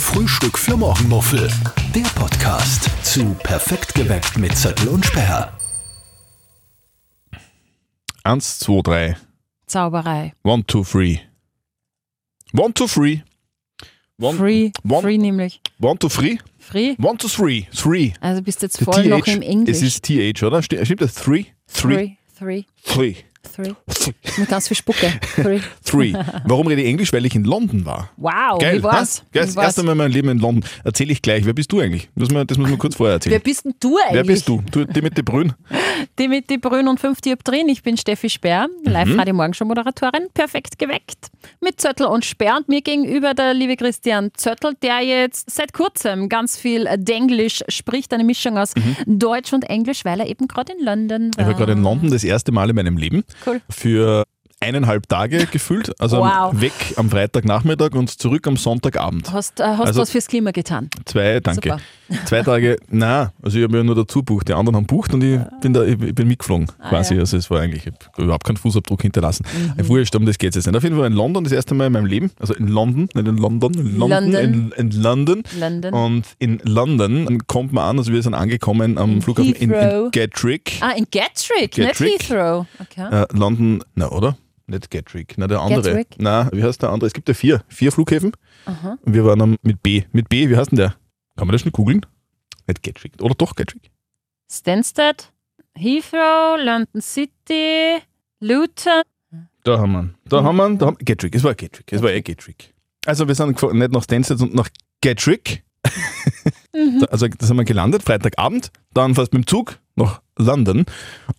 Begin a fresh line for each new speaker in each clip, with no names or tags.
Frühstück für Morgenmuffel. Der Podcast zu Perfekt geweckt mit Zettel und Sperr.
Eins, zwei, drei.
Zauberei.
One, two, three. One, two, three. One,
Free.
one,
Free nämlich.
One, two, three.
Free.
One, two, three. Three.
Also bist jetzt
Der
voll noch im Englisch.
Es ist TH, oder? Sti- Stimmt das? Three? Three.
Three. Three.
Three.
Mit ganz viel Spucke. Three.
Three. Warum rede ich Englisch? Weil ich in London war.
Wow,
Geil,
wie war's?
Geil, das erste Mal in meinem Leben in London. Erzähle ich gleich. Wer bist du eigentlich? Das muss man, das muss man kurz vorher erzählen.
Wer bist denn du eigentlich?
Wer bist du? Du, die mit den?
Die mit Brünn und fünf Dioptrien. Ich bin Steffi Sperr,
Mhm.
Live-Radio-Morgenshow-Moderatorin, perfekt geweckt. Mit Zöttl und Sperr und mir gegenüber der liebe Christian Zöttl, der jetzt seit kurzem ganz viel Denglisch spricht, eine Mischung aus Deutsch und Englisch, weil er eben gerade in London
Mhm. Ich
war.
war gerade in London das erste Mal in meinem Leben.
Cool.
Für eineinhalb Tage gefühlt. Also
Wow.
weg am Freitagnachmittag und zurück am Sonntagabend.
Hast, äh, hast
Also-
was fürs Klima getan.
Zwei, danke.
Super.
Zwei Tage, na, also ich habe ja nur dazu bucht. Die anderen haben bucht und ich bin da, ich bin mitgeflogen quasi.
Ah, ja. Mhm.
Also es war eigentlich, ich hab überhaupt keinen Fußabdruck hinterlassen. Mhm. Wurscht, um das geht es jetzt nicht. Auf jeden Fall in London, das erste Mal in meinem Leben, also in London, nicht in London, in London,
London.
In, in London.
London.
Und in London kommt man an, also wir sind angekommen am
In
Flughafen in, in
Heathrow.
Gatwick.
ah, in Gatwick,
Gatwick.
nicht Heathrow. Okay.
Äh, London, na oder? Nicht Gatwick, na der andere.
Gatwick?
Na, wie heißt der andere? Es gibt ja vier, vier Flughäfen.
Aha.
Und wir waren am, mit B. Mit B, wie heißt denn der? Kann man das schon googeln? Nicht Gatwick. Oder doch Gatwick?
Stansted, Heathrow, London City, Luton.
Da haben wir ihn. Da haben wir. Da haben, Gatwick, es war Gatwick. Es war eh Gatwick. Also wir sind nicht nach Stansted, sondern nach Gatwick.
Mhm.
Da- Also das haben wir gelandet, Freitagabend. Dann fast mit dem Zug nach London.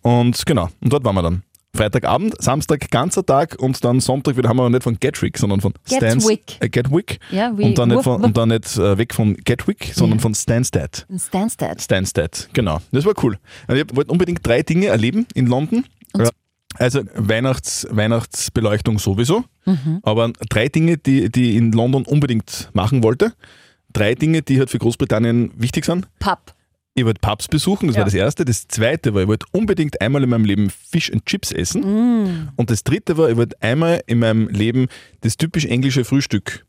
Und genau, und dort waren wir dann. Freitagabend, Samstag ganzer Tag und dann Sonntag wieder haben wir nicht von Gatwick, sondern von Stans-
Gatwick.
Äh, Gatwick.
Ja, wie
Und dann nicht, von, und dann nicht äh, weg von Gatwick, sondern
Ja.
von Stansted.
Stansted.
Stansted, genau. Das war cool. Also ich wollte unbedingt drei Dinge erleben in London.
Und-.
Also Weihnachts, Weihnachtsbeleuchtung sowieso,
Mhm.
aber drei Dinge, die, die ich in London unbedingt machen wollte. Drei Dinge, die halt für Großbritannien wichtig sind.
Pub.
Ich wollte Pubs besuchen, das
Ja.
war das erste. Das zweite war, ich wollte unbedingt einmal in meinem Leben Fish and Chips essen.
Mm.
Und das dritte war, ich wollte einmal in meinem Leben das typisch englische Frühstück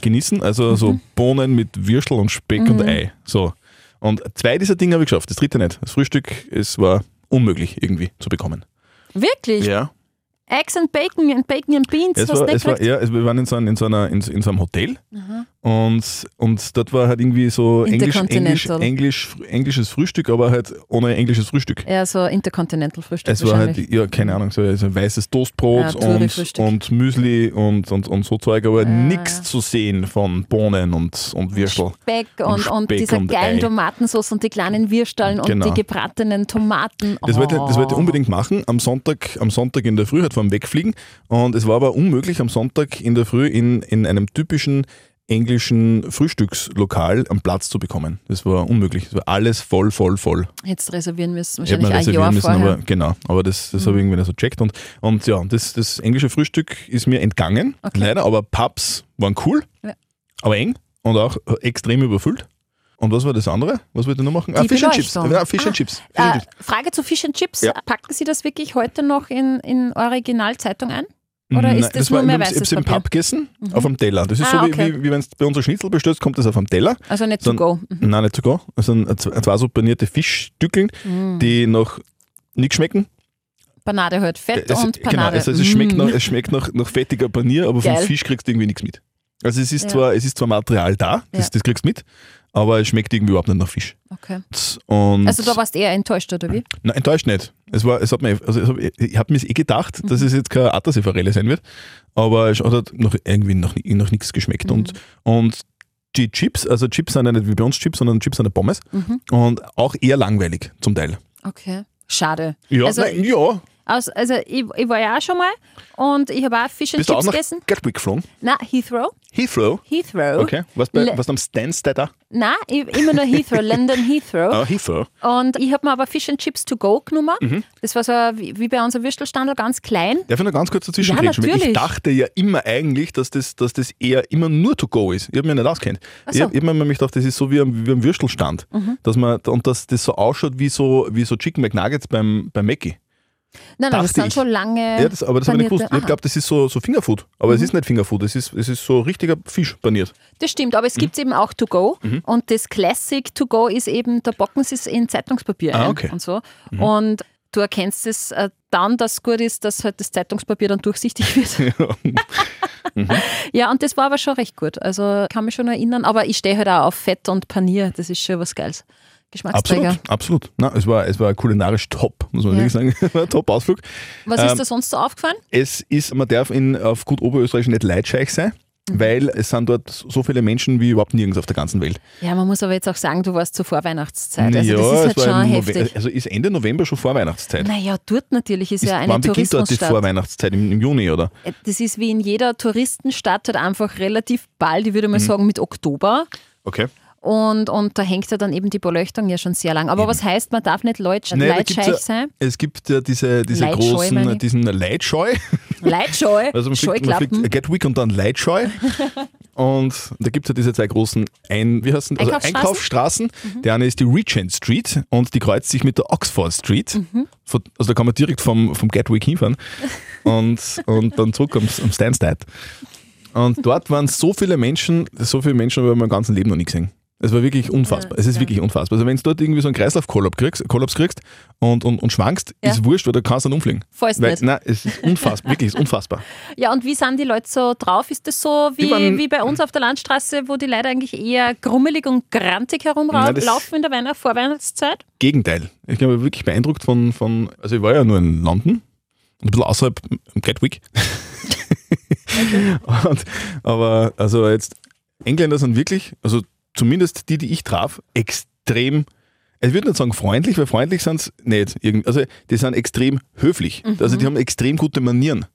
genießen. Also
Mhm.
so Bohnen mit Würstel und Speck und Ei. So. Und zwei dieser Dinge habe ich geschafft, das dritte nicht. Das Frühstück, es war unmöglich irgendwie zu bekommen.
Wirklich?
Ja.
Eggs and Bacon and Bacon and Beans.
Es
hast
war, es war, ja, es, wir waren in so, einem, in, so einer, in, in so einem Hotel und, und dort war halt irgendwie so Englisch, Englisch. Englisch, englisches Frühstück, aber halt ohne englisches Frühstück.
Ja, so Intercontinental Frühstück
Es war halt, ja, keine Ahnung, so, so weißes Toastbrot
Ja,
und, und Müsli und, und, und so Zeug, aber
Ja,
nichts
ja.
zu sehen von Bohnen und, und Würstel.
Speck und, und
Speck
diese
und
geilen
Ei.
Tomatensauce und die kleinen Würsteln
Genau.
und die gebratenen Tomaten.
Das, wollte, das wollte ich
Oh.
unbedingt machen, am Sonntag, am Sonntag in der Früh, halt vor dem Wegfliegen. Und es war aber unmöglich, am Sonntag in der Früh in, in einem typischen englischen Frühstückslokal einen Platz zu bekommen. Das war unmöglich. Es war alles voll, voll, voll.
Jetzt reservieren müssen, wahrscheinlich ein Jahr
reservieren müssen,
vorher.
aber genau. Aber das, das habe ich irgendwie nicht so checkt. Und, und ja, das, das englische Frühstück ist mir entgangen,
Okay.
leider. Aber Pubs waren cool,
Ja.
aber eng und auch extrem überfüllt. Und was war das andere? Was wollte ich noch machen? Ah,
Die
Fish and Chips. Ja, Fish
Ah.
and Chips. Fish and
Äh,
Chips.
Frage zu Fish and Chips.
Ja.
Packen Sie das wirklich heute noch in, in Originalzeitung ein? Oder ist das nur
war,
mehr
ich
weißes
hab's im
Papier?
Pub gegessen, auf dem Teller. Das ist
Ah,
so, wie,
okay.
wie, wie wenn du bei unser Schnitzel bestellst, kommt das auf dem Teller.
Also nicht to
Dann-
go. Mhm.
Nein, nicht sogar. Also ein- zwei so panierte Fischstückeln,
Mm.
die noch nicht schmecken.
Panade halt. Fett
Es,
und
genau,
Panade.
also es, schmeckt
Mm.
nach, es schmeckt nach, nach fettiger Panier, aber vom
Geil.
Fisch kriegst du irgendwie nichts mit. Also es ist,
Ja.
zwar, es ist zwar Material da, das,
Ja.
das kriegst du mit, aber es schmeckt irgendwie überhaupt nicht nach Fisch.
Okay.
Und
Also da warst du eher enttäuscht, oder wie?
Nein, enttäuscht nicht. Es war, es hat mir, also es hab, ich habe mir eh gedacht, dass
Mhm.
es jetzt keine Attersee-Forelle sein wird, aber es hat halt noch irgendwie nach, nach nichts geschmeckt. Und,
Mhm.
und die Chips, also Chips sind ja nicht wie bei uns Chips, sondern Chips sind ja Pommes
Mhm.
und auch eher langweilig zum Teil.
Okay. Schade.
Ja,
Also-
nein, ja.
Aus, also ich, ich war ja auch schon mal und ich habe auch Fish and
Bist du auch
Chips
nach
gegessen.
Gatwick geflogen?
Na, Heathrow.
Heathrow?
Heathrow.
Okay. Was, bei,
Le-
was am Stansted da?
Nein, immer nur Heathrow, London Heathrow.
Ah, Heathrow.
Und ich habe mir aber Fish and Chips to go genommen.
Mhm.
Das war so wie, bei unserem Würstelstandel, ganz klein.
Darf ich noch ganz kurz dazwischen
Ja?
Weil Ich
natürlich.
dachte ja immer eigentlich, dass das, dass das eher immer nur to go ist. Ich habe mich nicht auskennt.
Ach
Ich
so.
habe hab mir nämlich gedacht, das ist so wie am, wie am Würstelstand.
Mhm.
Dass man, und dass das so ausschaut wie so, wie so Chicken McNuggets beim, beim Mackie.
Nein, nein, das sind schon lange.
Ja, das, aber das habe ich nicht gewusst. Ich glaube, das ist so, so Fingerfood. Aber
Mhm.
es ist nicht Fingerfood, es ist, es ist so richtiger Fisch paniert.
Das stimmt, aber es
Mhm.
gibt es eben auch to go. Und das Classic to go ist eben, da backen sie es in Zeitungspapier
Ah,
ein
okay.
und so. Und du erkennst es äh, dann, dass es gut ist, dass halt das Zeitungspapier dann durchsichtig wird. ja, und das war aber schon recht gut. Also kann mich schon erinnern, aber ich stehe halt auch auf Fett und Panier. Das ist schon was Geiles. Geschmacksträger.
Absolut, absolut. Na, es, war, es war kulinarisch top, muss man
Ja.
wirklich sagen. Ein Top-Ausflug.
Was
Ähm,
ist da sonst so aufgefallen?
Es ist, man darf in, auf gut Oberösterreich nicht leidscheich sein,
Mhm.
weil es sind dort so viele Menschen wie überhaupt nirgends auf der ganzen Welt.
Ja, man muss aber jetzt auch sagen, du warst zur Vorweihnachtszeit. Also das
Ja,
ist
es
halt schon heftig.
Also ist Ende November schon Vorweihnachtszeit.
Naja, dort natürlich ist,
Ist,
ja eine
wann beginnt dort die
Tourismusstadt.
Vorweihnachtszeit? Im, Im Juni, oder?
Das ist wie in jeder Touristenstadt halt einfach relativ bald, ich würde
Mhm.
mal sagen mit Oktober.
Okay.
Und, und da hängt ja dann eben die Beleuchtung ja schon sehr lang. Aber was heißt, man darf nicht leut,
Nein, da gibt's
leitscheich
ja-
sein?
Es gibt ja diese, diese
Leitscheu,
großen, diesen Leitscheu.
Leitscheu,
Also man fliegt, man fliegt Gatwick und dann Leitscheu. und da gibt es ja diese zwei großen Ein, wie heißen, also
Einkaufsstraßen?
Einkaufsstraßen. Der eine ist die Regent Street und die kreuzt sich mit der Oxford Street. Von- Also da kann man direkt vom, vom Gatwick hinfahren und, und dann zurück am, am Stansted. Und dort waren so viele Menschen, so viele Menschen habe ich in meinem ganzen Leben noch nie gesehen. Es war wirklich unfassbar. Es ist
ja.
wirklich unfassbar. Also wenn du dort irgendwie so einen Kreislaufkollaps kriegst, Kollaps kriegst und, und, und schwankst,
Ja.
ist wurscht, weil da kannst du dann umfliegen.
Fallst
Weil,
nicht.
nein, es ist unfassbar, wirklich, es ist unfassbar.
Ja, und wie sind die Leute so drauf? Ist das so wie,
waren-
wie bei uns auf der Landstraße, wo die Leute eigentlich eher grummelig und grantig herumlaufen in der Weihnacht Vorweihnachtszeit?
Gegenteil. Ich bin wirklich beeindruckt von, von, also ich war ja nur in London, ein bisschen außerhalb im Gatwick. und, aber also jetzt, Engländer sind wirklich, also zumindest die, die ich traf, extrem, ich würde nicht sagen freundlich, weil freundlich sind sie nicht. Also die sind extrem höflich. Also die haben extrem gute Manieren.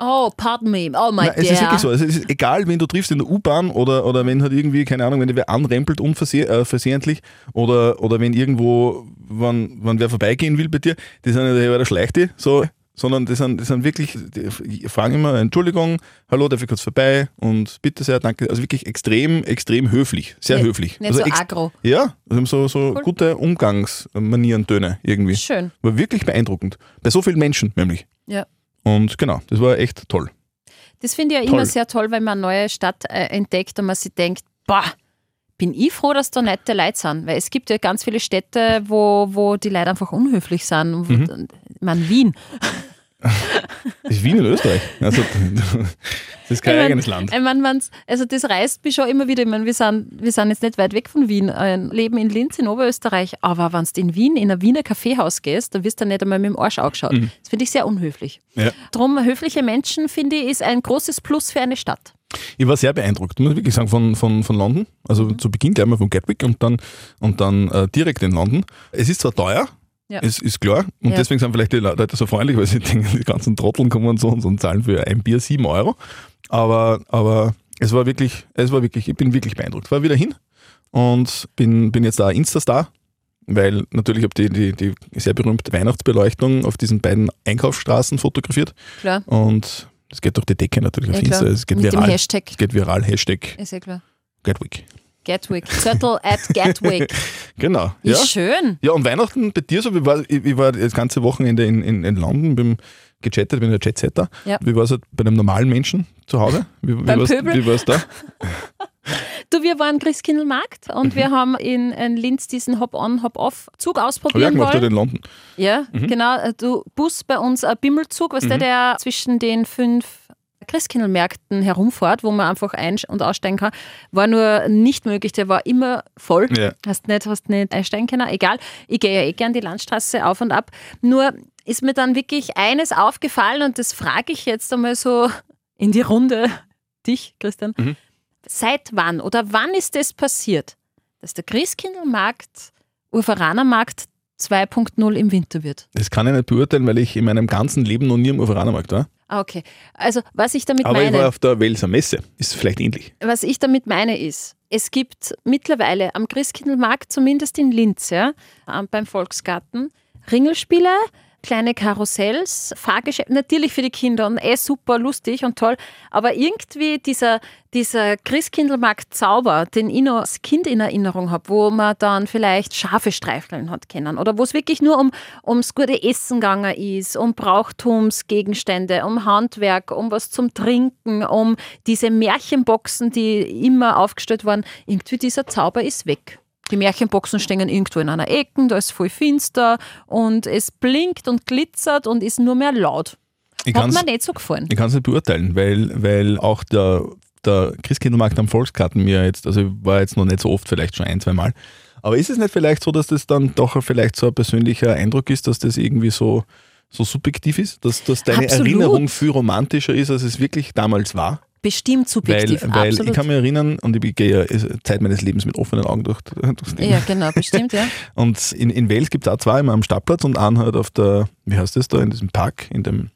Oh, pardon me. Oh my
Nein, es ist wirklich so. Also es ist egal, wen du triffst in der U-Bahn oder, oder wenn halt irgendwie, keine Ahnung, wenn dir wer anrempelt unverse äh, oder, oder wenn irgendwo, wenn, wenn wer vorbeigehen will bei dir, die sind ja, der schleicht die, so, sondern die sind, die sind wirklich, die fragen immer, Entschuldigung, hallo, darf ich kurz vorbei und bitte sehr, danke. Also wirklich extrem, extrem höflich, sehr
Nicht-
höflich.
Nicht
also
so aggro.
ja, also so, so
Cool.
gute Umgangsmanieren, Töne irgendwie.
Schön.
War wirklich beeindruckend. Bei so vielen Menschen nämlich.
Ja.
Und genau, das war echt toll.
Das finde ich ja
Toll.
immer sehr toll, wenn man eine neue Stadt äh, entdeckt und man sich denkt, boah, bin ich froh, dass da nette Leute sind. Weil es gibt ja ganz viele Städte, wo, wo die Leute einfach unhöflich sind.
Mhm.
Ich meine, Wien.
Das ist Wien in Österreich. Also, das ist kein
Ich mein-
eigenes Land.
Ich wenn's- also das reißt mich schon immer wieder. Ich meine, wir sind, wir sind jetzt nicht weit weg von Wien, äh, leben in Linz in Oberösterreich, aber wenn du in Wien in ein Wiener Kaffeehaus gehst, dann wirst du nicht einmal mit dem Arsch angeschaut.
Mhm.
Das finde ich sehr unhöflich.
Ja.
Drum, höfliche Menschen, finde ich, ist ein großes Plus für eine Stadt.
Ich war sehr beeindruckt, muss ich wirklich sagen, von, von, von London. Also
Mhm.
zu Beginn gleich mal von Gatwick und dann, und dann äh, direkt in London. Es ist zwar teuer,
Ja.
es ist klar. Und
Ja.
deswegen sind vielleicht die Leute so freundlich, weil sie denken, die ganzen Trotteln kommen und so und, zahlen für ein Bier 7 Euro. Aber, aber es war wirklich, es war wirklich, ich bin wirklich beeindruckt. War wieder hin und bin, bin jetzt da Insta-Star, weil natürlich habe ich die, die, die sehr berühmte Weihnachtsbeleuchtung auf diesen beiden Einkaufsstraßen fotografiert.
Klar.
Und das geht durch die Decke natürlich auf
Ja, klar.
Insta. Es geht
Mit dem
viral.
Hashtag.
Es geht viral. Hashtag
Ist ja klar.
Gatwick.
Gatwick. Zettel at Gatwick.
Genau. Ja.
schön.
ja, und Weihnachten bei dir so, ich war, ich, war das ganze Wochenende in, in, in London, bin gechattet, bin ein Jetsetter.
Ja.
Wie war es halt bei einem normalen Menschen zu Hause? Wie, wie war es da?
Du, wir waren Christkindlmarkt und
Mhm.
wir haben in, in Linz diesen Hop-on, Hop-off-Zug
gemacht dort
wollen.
in London.
Ja,
Mhm.
genau. äh, Du Bus bei uns ein Bimmelzug, was der, der zwischen den fünf Christkindlmärkten herumfährt, wo man einfach ein- und aussteigen kann, war nur nicht möglich. Der war immer voll.
Ja.
Hast nicht, hast nicht einsteigen können. Egal, ich gehe ja eh gern die Landstraße auf und ab. Nur ist mir dann wirklich eines aufgefallen und das frage ich jetzt einmal so in die Runde. Dich, Christian.
Mhm.
Seit wann oder wann ist das passiert, dass der Christkindlmarkt, Urveranermarkt 2.0 im Winter wird?
Das kann ich nicht beurteilen, weil ich in meinem ganzen Leben noch nie am Uferanermarkt war.
Ah, okay. Also, was ich damit
Aber ich
meine.
war auf der Welser Messe. Ist vielleicht ähnlich.
Was ich damit meine ist, es gibt mittlerweile am Christkindlmarkt, zumindest in Linz, ja, beim Volksgarten, Ringelspiele, kleine Karussells, Fahrgeschäfte, natürlich für die Kinder und eh super lustig und toll, aber irgendwie dieser, dieser Christkindlmarkt-Zauber, den ich noch als Kind in Erinnerung habe, wo man dann vielleicht Schafe streicheln hat können oder wo es wirklich nur um, ums gute Essen gegangen ist, um Brauchtumsgegenstände, um Handwerk, um was zum Trinken, um diese Märchenboxen, die immer aufgestellt waren, irgendwie dieser Zauber ist weg. Die Märchenboxen stehen irgendwo in einer Ecke, da ist voll finster und es blinkt und glitzert und ist nur mehr laut.
Ich
Hat mir nicht so gefallen.
Ich kann es nicht beurteilen, weil, weil auch der, der Christkindlmarkt am Volksgarten mir jetzt, also ich war jetzt noch nicht so oft, vielleicht schon ein, zwei Mal. Aber ist es nicht vielleicht so, dass das dann doch vielleicht so ein persönlicher Eindruck ist, dass das irgendwie so, so subjektiv ist? Dass, dass deine
Absolut.
Erinnerung viel romantischer ist, als es wirklich damals war?
Bestimmt
Weil,
subjektiv,
weil
absolut.
ich kann mich erinnern, und ich gehe ja Zeit meines Lebens mit offenen Augen durch, durchs Leben.
ja, genau, bestimmt, ja.
Und in, in Wales gibt es auch zwei, immer am Stadtplatz und einen halt auf der, wie heißt das da, in diesem Park, in dem,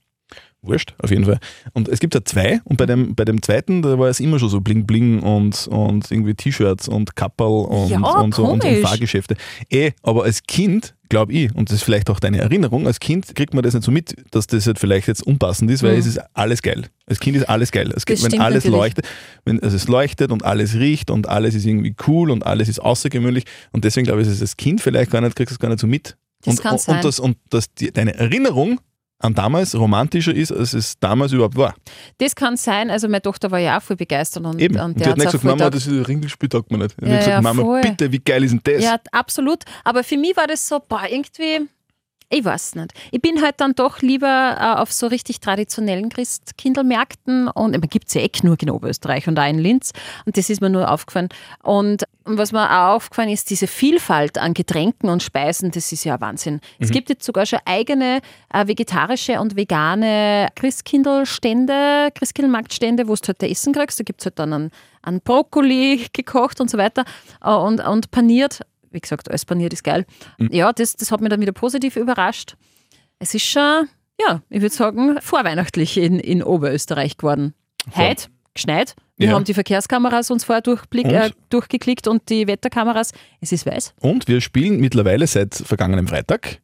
wurscht, auf jeden Fall. Und es gibt ja zwei und bei dem, bei dem zweiten, da war es immer schon so bling bling und, und irgendwie T-Shirts und Kapperl und,
Ja,
und, so, und, und. Fahrgeschäfte. Eh, aber als Kind, glaube ich, und das ist vielleicht auch deine Erinnerung, als Kind kriegt man das nicht so mit, dass das halt vielleicht jetzt unpassend ist, weil
Mhm.
es ist alles geil. Als Kind ist alles geil. Es,
Das
wenn alles
natürlich.
leuchtet, wenn also es leuchtet und alles riecht und alles ist irgendwie cool und alles ist außergewöhnlich und deswegen glaube ich, ist es als Kind vielleicht gar nicht, kriegst du es gar nicht so mit.
Das
und,
kann
und,
sein.
Und, das, und dass die, deine Erinnerung an damals romantischer ist, als es damals überhaupt war.
Das kann sein, also meine Tochter war ja auch voll begeistert und,
Eben.
und
Und
der
die hat nicht gesagt, Mama, das ist ein Ringelspiel, taugt mir nicht. Die
Ja,
hat gesagt,
ja,
Mama,
voll.
bitte, wie geil ist denn das?
Ja, absolut. Aber für mich war das so, boah, irgendwie, ich weiß nicht. Ich bin halt dann doch lieber äh, auf so richtig traditionellen Christkindlmärkten und man gibt es ja eh genug in Oberösterreich und auch in Linz und das ist mir nur aufgefallen. Und was mir auch aufgefallen ist, diese Vielfalt an Getränken und Speisen, das ist ja Wahnsinn. Es gibt jetzt sogar schon eigene äh, vegetarische und vegane Christkindlstände, Christkindlmarktstände, wo du halt Essen kriegst. Da gibt es halt dann einen, einen Brokkoli gekocht und so weiter äh, und, und paniert. Wie gesagt, alles paniert ist geil. Ja, das, das hat mich dann wieder positiv überrascht. Es ist schon, ja, ich würde sagen, vorweihnachtlich in, in Oberösterreich geworden. Heute geschneit. Wir
Ja.
haben die Verkehrskameras uns vorher durchblick,
Und?
äh, durchgeklickt und die Wetterkameras. Es ist weiß.
Und wir spielen mittlerweile seit vergangenem Freitag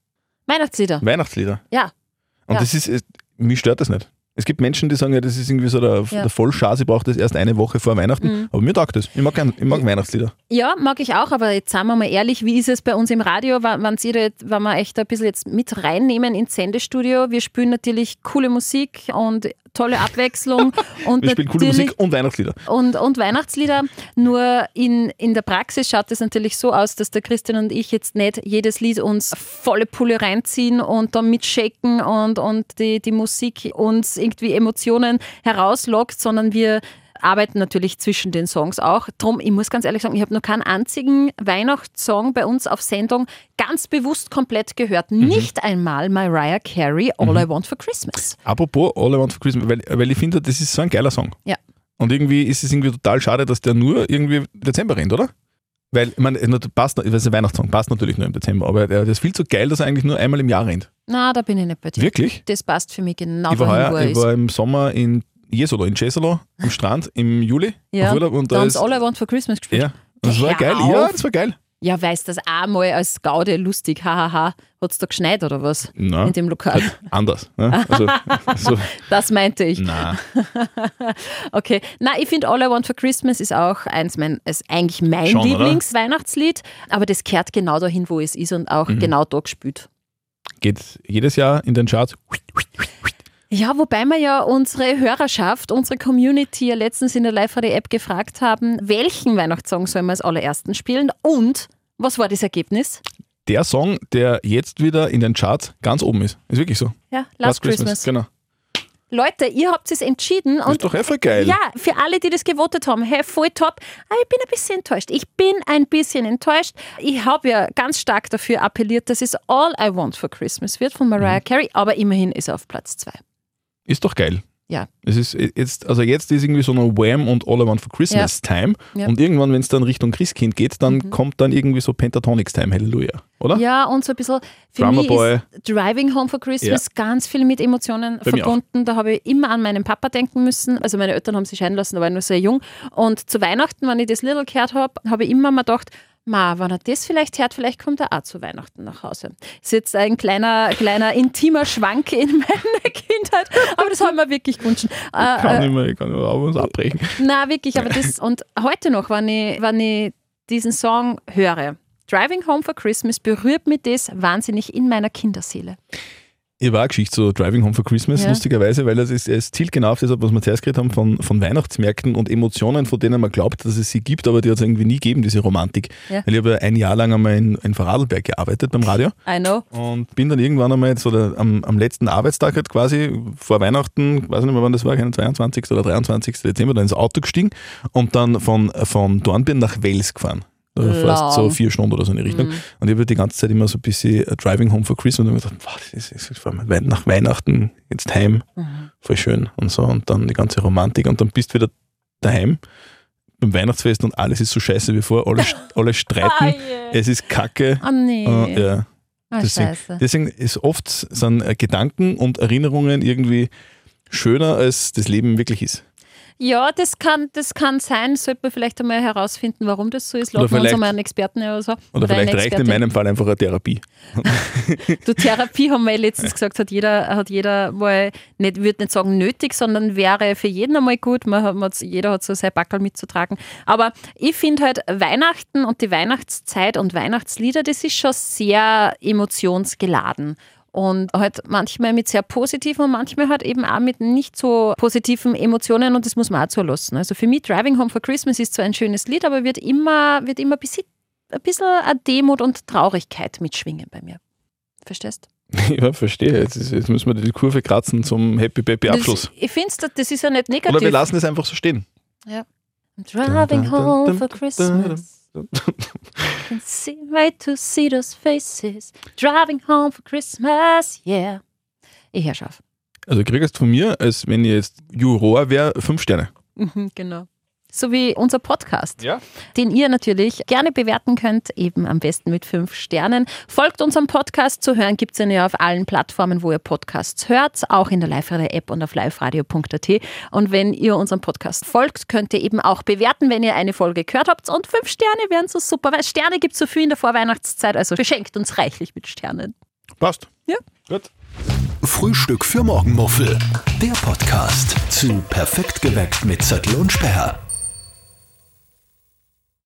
Weihnachtslieder.
Weihnachtslieder.
Ja.
Und
Ja.
das ist, es- mich stört das nicht. Es gibt Menschen, die sagen, ja, das ist irgendwie so der,
Ja.
der Vollschas, ich brauche das erst eine Woche vor Weihnachten.
Mhm.
Aber mir taugt das. Ich mag, ich mag Weihnachtslieder.
Ja, mag ich auch, aber jetzt sagen wir mal ehrlich, wie ist es bei uns im Radio, wenn, wenn, Sie da, wenn wir echt ein bisschen jetzt mit reinnehmen ins Sendestudio? Wir spielen natürlich coole Musik und tolle Abwechslung und
Wir spielen coole Musik und Weihnachtslieder.
und, und Weihnachtslieder. Nur in, in der Praxis schaut es natürlich so aus, dass der Christian und ich jetzt nicht jedes Lied uns volle Pulle reinziehen und dann mitschaken und, und die, die Musik uns irgendwie Emotionen herauslockt, sondern wir arbeiten natürlich zwischen den Songs auch. Drum, ich muss ganz ehrlich sagen, ich habe noch keinen einzigen Weihnachtssong bei uns auf Sendung ganz bewusst komplett gehört.
Mhm.
Nicht einmal Mariah Carey, All I Want for Christmas.
Apropos All I Want for Christmas, weil, weil ich finde, das ist so ein geiler Song.
Ja.
Und irgendwie ist es irgendwie total schade, dass der nur irgendwie im Dezember rennt, oder? Weil, ich meine, passt, ich weiß, ein Weihnachtssong passt natürlich nur im Dezember, aber der, der ist viel zu geil, dass er eigentlich nur einmal im Jahr rennt.
Na, da bin ich nicht bei dir.
Wirklich?
Das passt für mich genau
ich war, heuer,
er
ich
ist.
war im Sommer in Jesolo, in Jesolo, am Strand im Juli
Ja,
Urlaub und
Da
da
haben sie All I Want for Christmas gespielt.
ja, das war
Hör
geil.
auf.
Ja, das war geil.
Ja, weiß das auch mal als Gaude lustig. Hahaha. Hat es da geschneit oder was?
Na,
In dem Lokal.
anders. Ne? Also, so,
Das meinte ich.
na,
Okay. Na, ich finde All I Want for Christmas ist auch eins mein, ist eigentlich mein? Lieblingsweihnachtslied. Aber das kehrt genau dahin, wo es ist und auch
Mhm.
genau da gespielt.
geht jedes Jahr in den Charts.
Ja, wobei wir ja unsere Hörerschaft, unsere Community ja letztens in der Live-Radio-App gefragt haben, welchen Weihnachtssong sollen wir als allerersten spielen und was war das Ergebnis?
Der Song, der jetzt wieder in den Charts ganz oben ist. Ist wirklich so.
Ja, Last, Christmas.
Genau.
Leute, ihr habt es entschieden
Das ist doch einfach geil.
Ja, für alle, die das gewotet haben, hey, voll top. Aber ich bin ein bisschen enttäuscht. Ich bin ein bisschen enttäuscht. Ich habe ja ganz stark dafür appelliert, dass es All I Want for Christmas wird von
Mhm.
Mariah Carey, aber immerhin ist er auf Platz zwei.
Ist doch geil.
Ja.
Es ist jetzt, also jetzt ist irgendwie so eine Wham und All I Want for Christmas Time.
Ja.
Und irgendwann, wenn es dann Richtung Christkind geht, dann
Mhm.
kommt dann irgendwie so Pentatonics Time, Halleluja. Oder?
Ja, und so ein bisschen, für
Drummer
mich
Boy.
ist Driving Home for Christmas ganz viel mit Emotionen
Bei
verbunden. Da habe ich immer an meinen Papa denken müssen. Also meine Eltern haben sich scheiden lassen, da war ich noch sehr jung. Und zu Weihnachten, wenn ich das Little gehört habe, habe ich immer mal gedacht, Ma, wenn er das vielleicht hört, vielleicht kommt er auch zu Weihnachten nach Hause. Ist jetzt ein kleiner, kleiner intimer Schwank in meine Kindheit, aber das haben wir wirklich gewünscht. Äh,
Kann nicht mehr, ich kann nur was abbrechen.
Na, wirklich, aber das, und heute noch, wenn ich, wenn ich diesen Song höre, Driving Home for Christmas, berührt mich das wahnsinnig in meiner Kinderseele.
Ich war eine Geschichte zu Driving Home for Christmas,
Ja.
lustigerweise, weil es ist, es zielt genau auf das, ab, was wir zuerst geredet haben, von, von Weihnachtsmärkten und Emotionen, von denen man glaubt, dass es sie gibt, aber die hat es irgendwie nie gegeben, diese Romantik.
Ja.
Weil ich habe ja ein Jahr lang einmal in, in Vorarlberg gearbeitet beim Radio
I know.
und bin dann irgendwann einmal jetzt, oder am, am letzten Arbeitstag halt quasi vor Weihnachten, weiß nicht mehr wann das war, kein 22. oder 23. Dezember, dann ins Auto gestiegen und dann von, von Dornbirn nach Wels gefahren. Fast so vier Stunden oder so in die Richtung.
Mhm.
Und ich habe die ganze Zeit immer so ein bisschen äh, Driving Home for Christmas und habe mir gedacht, wow, das ist, das ist nach Weihnachten jetzt heim,
Mhm.
voll schön und so. Und dann die ganze Romantik und dann bist du wieder daheim beim Weihnachtsfest und alles ist so scheiße wie vor, alle, alle streiten,
Ah, yeah.
es ist kacke.
Oh nee.
Äh, ja.
Ah,
deswegen-
scheiße.
Deswegen ist oft sind äh, Gedanken und Erinnerungen irgendwie schöner, als das Leben wirklich ist.
Ja, das kann, das kann sein. Sollte man vielleicht einmal herausfinden, warum das so ist.
Oder
Laden wir uns
vielleicht-
einmal einen Experten oder so.
Oder, vielleicht
eine
reicht in meinem Fall einfach eine Therapie.
Du, Therapie haben wir letztens gesagt, hat jeder, hat jeder mal, nicht, würde nicht sagen nötig, sondern wäre für jeden einmal gut. Man hat, man hat, jeder hat so sein Backel mitzutragen. Aber ich finde halt Weihnachten und die Weihnachtszeit und Weihnachtslieder, das ist schon sehr emotionsgeladen. Und halt manchmal mit sehr positiven und manchmal halt eben auch mit nicht so positiven Emotionen und das muss man auch zulassen. Also für mich Driving Home for Christmas ist zwar ein schönes Lied, aber wird immer, wird immer ein bisschen, ein bisschen Demut und Traurigkeit mitschwingen bei mir. Verstehst?
ja, verstehe. Jetzt, ist, jetzt müssen wir die Kurve kratzen zum Happy Peppy Abschluss.
Das, ich finde, das ist ja nicht negativ.
Oder wir lassen es einfach so stehen.
I'm driving home for Christmas. Can see, wait to see those faces. Driving home for Christmas, yeah. Ich auf.
Also kriegst von mir, als wenn ich jetzt Juror wäre, fünf Sterne.
Mhm, genau. So wie unser Podcast,
Ja.
den ihr natürlich gerne bewerten könnt, eben am besten mit fünf Sternen. Folgt unserem Podcast zu hören, gibt es ja auf allen Plattformen, wo ihr Podcasts hört, auch in der Live-Radio-App und auf liveradio.at. Und wenn ihr unserem Podcast folgt, könnt ihr eben auch bewerten, wenn ihr eine Folge gehört habt. Und fünf Sterne wären so super, weil Sterne gibt es so viel in der Vorweihnachtszeit, also beschenkt uns reichlich mit Sternen.
Passt.
Ja.
Gut.
Frühstück für Morgenmuffel. Der Podcast zu Perfekt geweckt mit Zettel und Sperr.